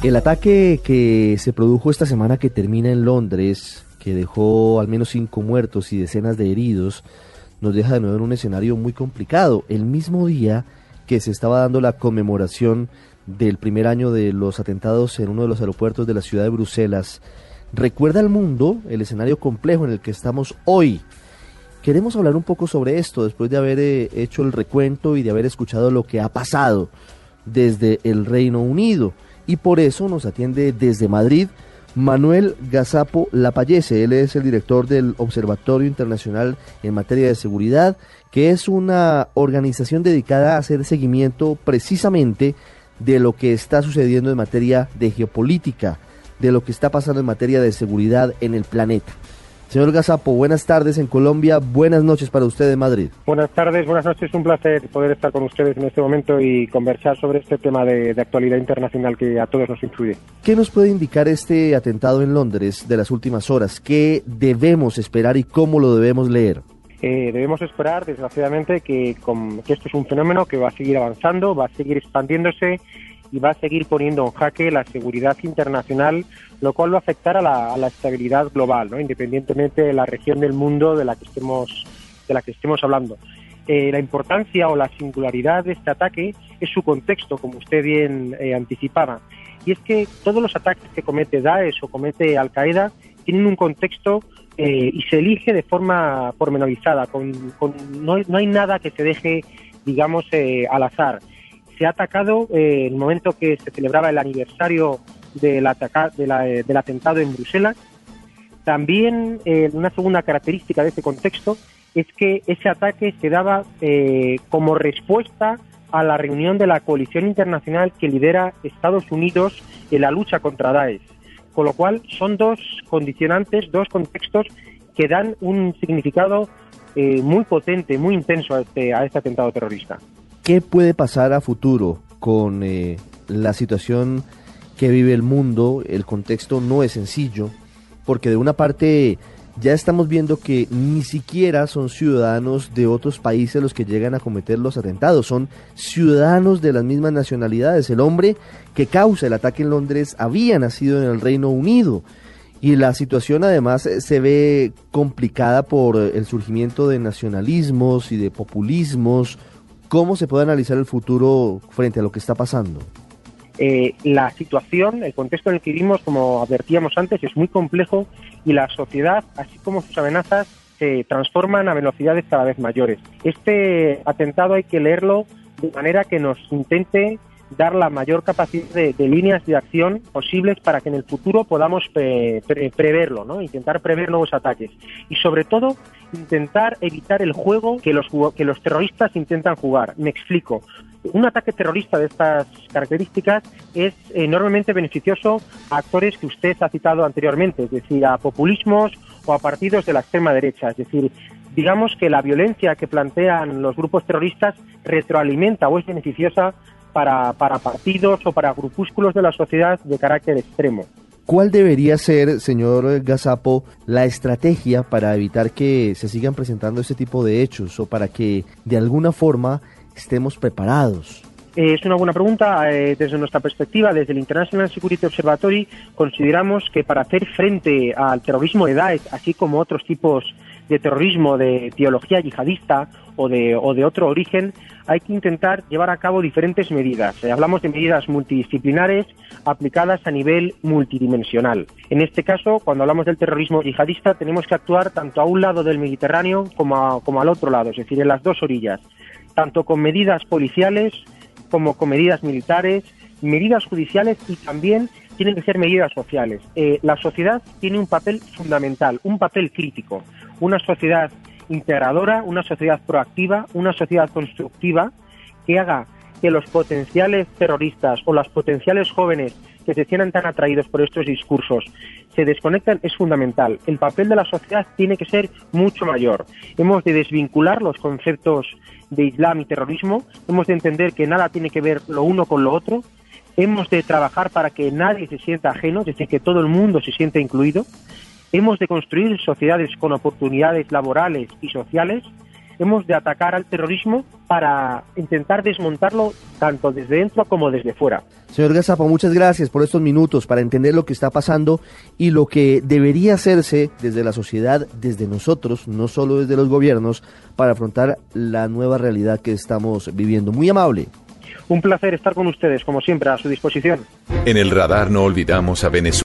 El ataque que se produjo esta semana que termina en Londres, que dejó al menos cinco muertos y decenas de heridos, nos deja de nuevo en un escenario muy complicado. El mismo día que se estaba dando la conmemoración del primer año de los atentados en uno de los aeropuertos de la ciudad de Bruselas, recuerda al mundo el escenario complejo en el que estamos hoy. Queremos hablar un poco sobre esto después de haber eh, hecho el recuento y de haber escuchado lo que ha pasado desde el Reino Unido y por eso nos atiende desde Madrid Manuel Gazapo Lapallese. Él es el director del Observatorio Internacional en materia de seguridad, que es una organización dedicada a hacer seguimiento precisamente de lo que está sucediendo en materia de geopolítica, de lo que está pasando en materia de seguridad en el planeta. Señor Gazapo, buenas tardes en Colombia, buenas noches para usted en Madrid. Buenas tardes, buenas noches, un placer poder estar con ustedes en este momento y conversar sobre este tema de, actualidad internacional que a todos nos influye. ¿Qué nos puede indicar este atentado en Londres de las últimas horas? ¿Qué debemos esperar y cómo lo debemos leer? Eh, debemos esperar, desgraciadamente, que, que esto es un fenómeno que va a seguir avanzando, va a seguir expandiéndose y va a seguir poniendo en jaque la seguridad internacional, lo cual va a afectar a la, estabilidad global, ¿no? independientemente de la región del mundo de la que estemos, de la que estemos hablando. Eh, la importancia o la singularidad de este ataque es su contexto, como usted bien eh, anticipaba. Y es que todos los ataques que comete Daesh o comete Al Qaeda tienen un contexto eh, y se elige de forma pormenorizada. Con, no, no, hay nada que se deje, digamos, al azar se ha atacado eh, el momento que se celebraba el aniversario del, eh, del atentado en Bruselas. También eh, una segunda característica de ese contexto es que ese ataque se daba como respuesta a la reunión de la coalición internacional que lidera Estados Unidos en la lucha contra Daesh. Con lo cual son dos condicionantes, dos contextos que dan un significado muy potente, muy intenso a este, a este atentado terrorista. ¿Qué puede pasar a futuro con eh, la situación que vive el mundo? El contexto no es sencillo, porque de una parte ya estamos viendo que ni siquiera son ciudadanos de otros países los que llegan a cometer los atentados, son ciudadanos de las mismas nacionalidades. El hombre que causa el ataque en Londres había nacido en el Reino Unido. Y la situación además eh, se ve complicada por el surgimiento de nacionalismos y de populismos ¿Cómo se puede analizar el futuro frente a lo que está pasando? Eh, la situación, el contexto en el que vivimos, como advertíamos antes, es muy complejo y la sociedad, así como sus amenazas, se transforman a velocidades cada vez mayores. Este atentado hay que leerlo de manera que nos intente dar la mayor capacidad de, líneas de acción posibles para que en el futuro podamos preverlo, ¿no? intentar prever nuevos ataques y sobre todo intentar evitar el juego que los, que los terroristas intentan jugar. Me explico. Un ataque terrorista de estas características es enormemente beneficioso a actores que usted ha citado anteriormente, es decir, a populismos o a partidos de la extrema derecha. Es decir, digamos que la violencia que plantean los grupos terroristas retroalimenta o es beneficiosa para, para partidos o para grupúsculos de la sociedad de carácter extremo. ¿Cuál debería ser, señor Gazapo, la estrategia para evitar que se sigan presentando este tipo de hechos o para que de alguna forma estemos preparados? Eh, es una buena pregunta. Eh, desde nuestra perspectiva, desde el International Security Observatory, consideramos que para hacer frente al terrorismo de Daesh, así como otros tipos de terrorismo de teología yihadista o de, o de otro origen, hay que intentar llevar a cabo diferentes medidas. Eh, hablamos de medidas multidisciplinares aplicadas a nivel multidimensional. En este caso, cuando hablamos del terrorismo yihadista, tenemos que actuar tanto a un lado del Mediterráneo como, como al otro lado, es decir, en las dos orillas, tanto con medidas policiales como con medidas militares, medidas judiciales y también tienen que ser medidas sociales. Eh, la sociedad tiene un papel fundamental, un papel crítico. Una sociedad integradora, una sociedad proactiva, una sociedad constructiva que haga que los potenciales terroristas o los potenciales jóvenes que se sientan tan atraídos por estos discursos se desconectan es fundamental. El papel de la sociedad tiene que ser mucho mayor. Hemos de desvincular los conceptos de Islam y terrorismo, hemos de entender que nada tiene que ver lo uno con lo otro, hemos de trabajar para que nadie se sienta ajeno, es decir, que todo el mundo se sienta incluido, hemos de construir sociedades con oportunidades laborales y sociales, hemos de atacar al terrorismo para intentar desmontarlo tanto desde dentro como desde fuera. Señor Gazapa, muchas gracias por estos minutos para entender lo que está pasando y lo que debería hacerse desde la sociedad, desde nosotros, no solo desde los gobiernos, para afrontar la nueva realidad que estamos viviendo. Muy amable. Un placer estar con ustedes, como siempre, a su disposición. En el radar no olvidamos a Venezuela.